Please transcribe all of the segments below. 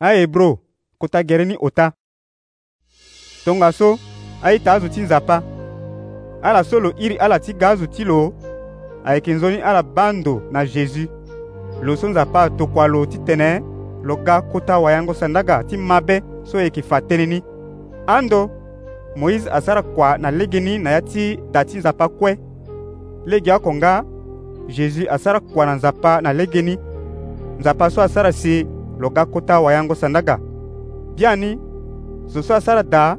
ahebro kota gere ni ota tongaso aita azo ti nzapa ala so lo iri ala ti ga azo ti lo ayeke nzoni ala bando na jésus lo so nzapa tokua lo titene lo ga kota wayango sandaga ti mabe so yeke fa tënë ni ando moïse asara kua na lege ni na ya ti da ti nzapa kue lege oko nga jésus asara kua na nzapa na lege ni nzapa so asara si lo ga kota wayango sandaga biani zo so asara daa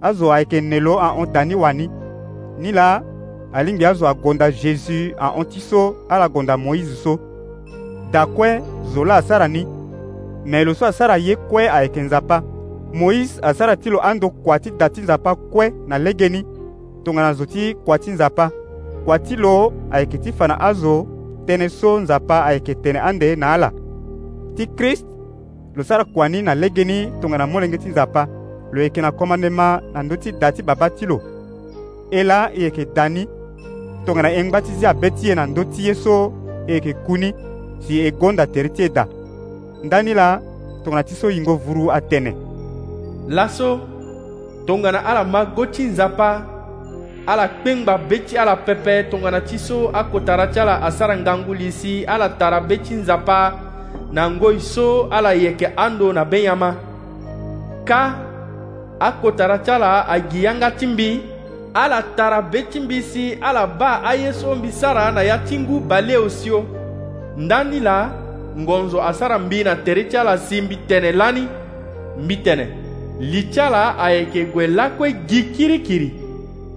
azo ayeke ne lo ahon da ni wani ni la alingbi azo agonda jésus ahon ti so ala gonda moïse so da kue zo la asara ni me lo so asara ye kue ayeke nzapa moïse asara ti lo ando kua ti da ti nzapa kue na lege ni tongana zo ti kua ti nzapa kua ti lo ayeke ti fa na azo tënë so nzapa ayeke tene ande na ala ti krist lo sara kuani na legeni tongana molenge ti nzapa lo yeke na komandema na ndö ti da ti baba ti lo e la e yeke da ni tongana engba ti zia be ti e na ndö ti ye so e yeke ku ni si e gonda tere ti e da ndani la tongana ti so yingo vuru atene laso tongana ala ma go ti nzapa ala kpengba be ti ala pepe tongana ti so akotara ti ala asara ngangu li si ala tara be ti nzapa na ngoi so ala yeke ando na benyama ka akotara ti ala agi yanga ti mbi ala tara be mbi si ala ba aye so mbi sara na ya ti ngu baleo sio ndani la ngonzo asara mbi na tere ti ala si mbi tene lani mbi tene li ti ala ayeke gue lakue gi kirikiri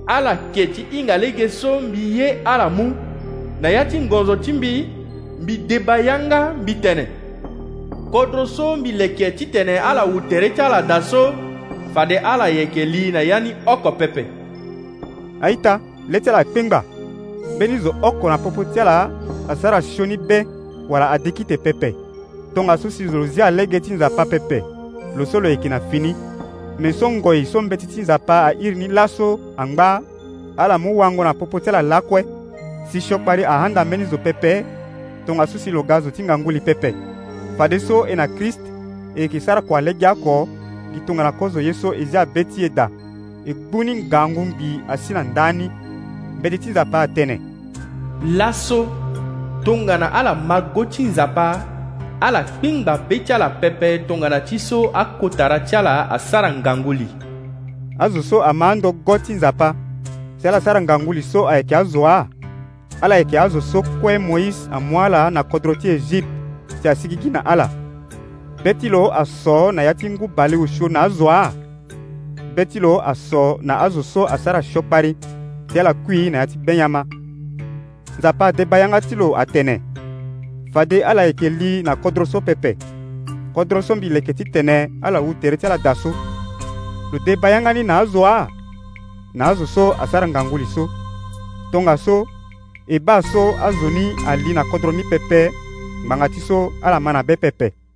ala ke ti hinga lege so mbi ye ala mu na ya ti ngonzo ti mbi deba yanga mbi tene kodro so mbi yeke ti tene ala wutere ti ala da so fade ala yeke li na ya ni oko pepe aita le ti ala kpengba mbeni zo oko na popo ti ala asara sioni be wala adeki tene pepe tongaso si zo zia lege ti nzapa pepe lo so lo yeke na fini me so ngoi so mbeti ti nzapa airi ni laso angba ala mu wango na popo ti ala lakue si siokpari ahanda mbeni zo pepe tongasusi logazo ti ngangu li pepe fade so e na kriste e yeke sara kuale gi oko gi tongana kozo ye so e zia be ti e da e gbu ni ngangu ngbi asi na ndani mbeti ti nzapa atënë laso tongana ala mago ti nzapa ala kpingba be ti ala pepe tongana ti so akotara ti ala asara ngangu li azo so ama ando go ti nzapa si ala sara ngangu li so ayeke azo ala yeke azo so kue moïse amû na kodro ti egipte si asigi gi na ala be ti lo aso na ya ti ngu bale usio na azo aa be ti lo aso na azo so asara siopari ti ala kui na ya ti benyama nzapa ade bayanga ti lo atene fa de ala yeke li na kodro so pepe kodro so mbi yeke ti tene ala wutere ti ala daso lo de bayanga ni na azo aa na azo so asara ngangu li so tongaso e b'a so azoni ali na kodro mi pepe ngbanga ti so ala ma na be pepe